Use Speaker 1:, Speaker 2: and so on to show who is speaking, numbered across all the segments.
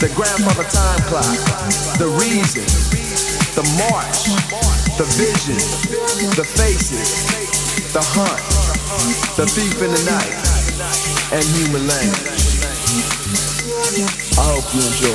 Speaker 1: the grandfather time clock, the reason, the march, the vision, the faces, the hunt, the thief in the night, and human language. I hope you enjoy.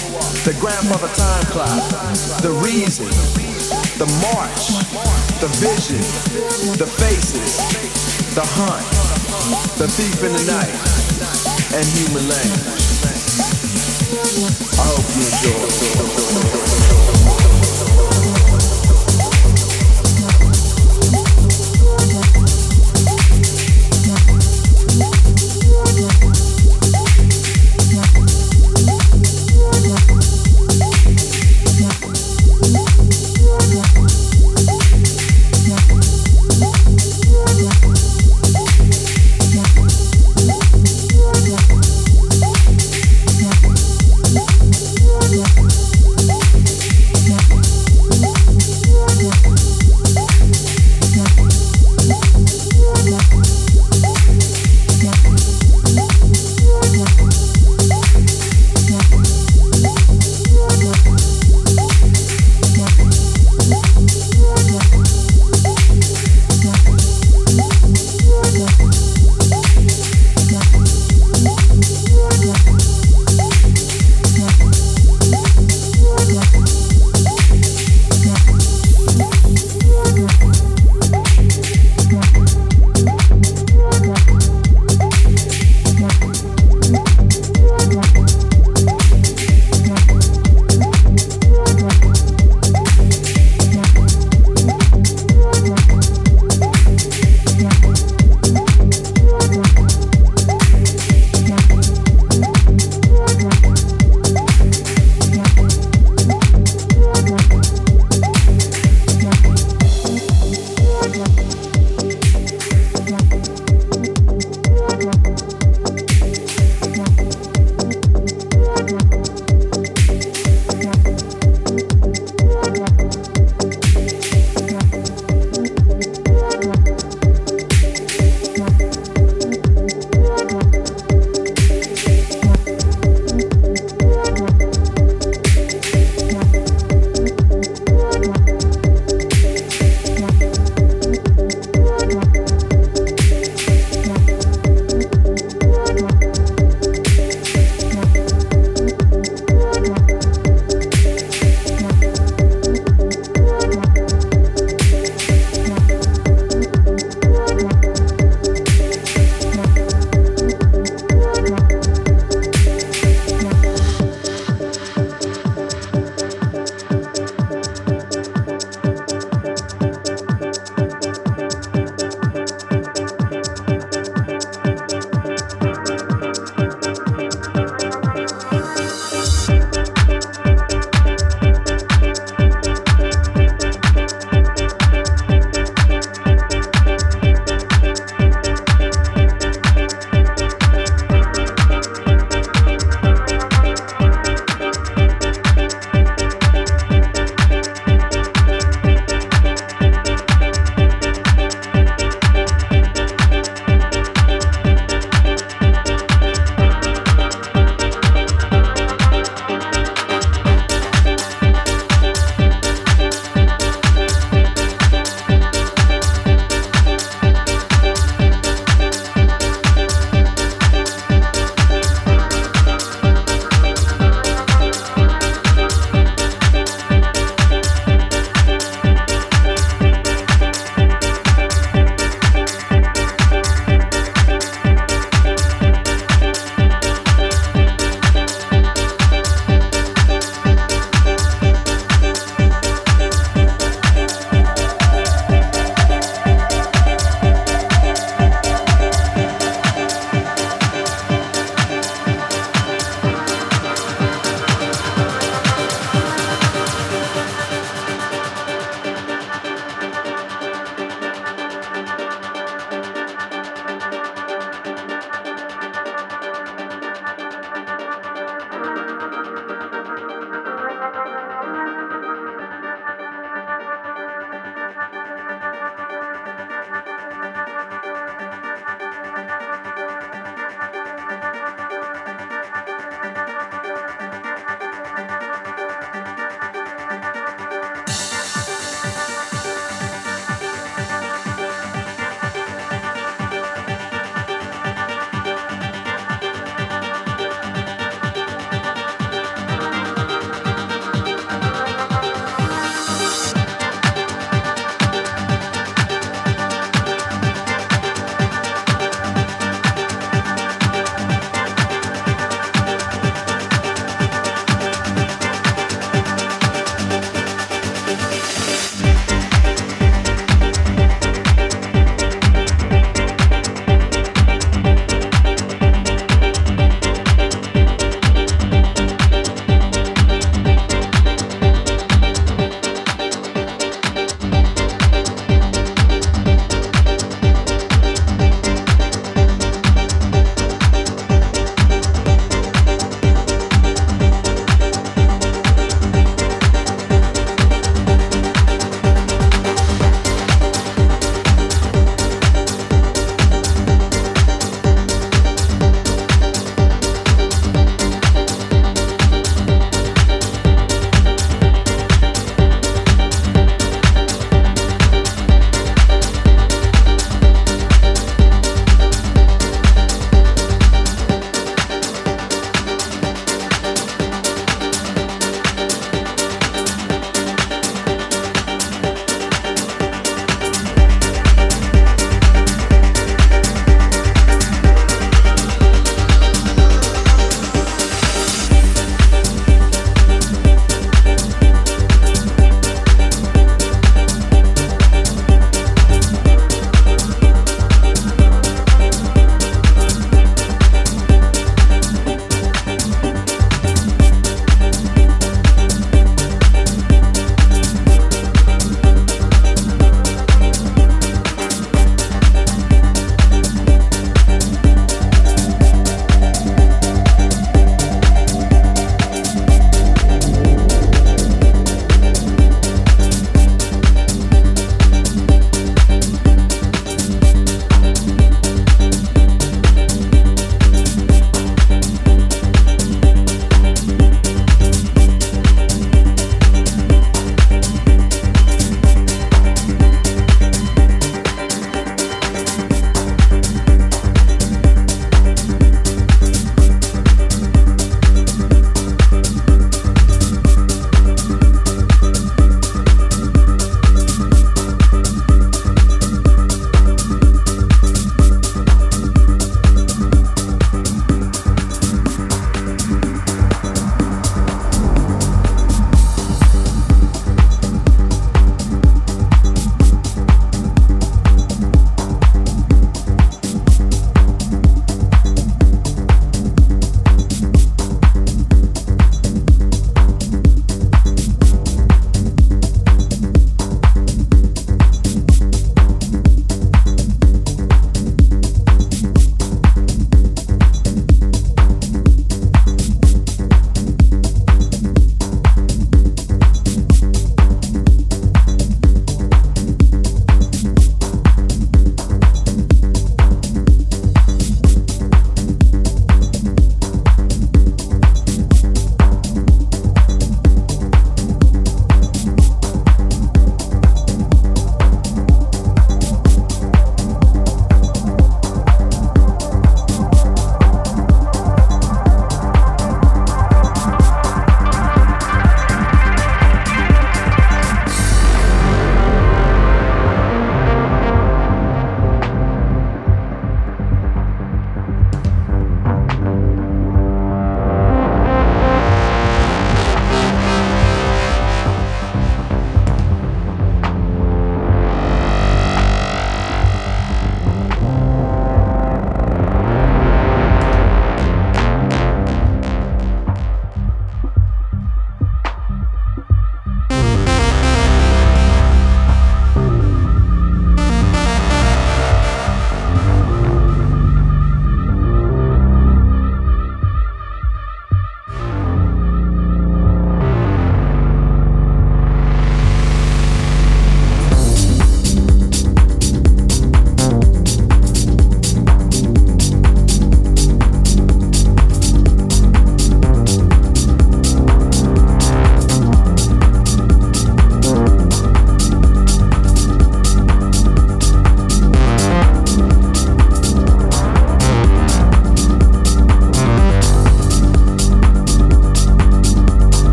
Speaker 1: the grandmother time clock, the reason, the march, the vision, the faces, the hunt, the thief in the night, and human language. I hope you enjoy.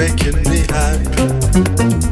Speaker 2: Making
Speaker 1: me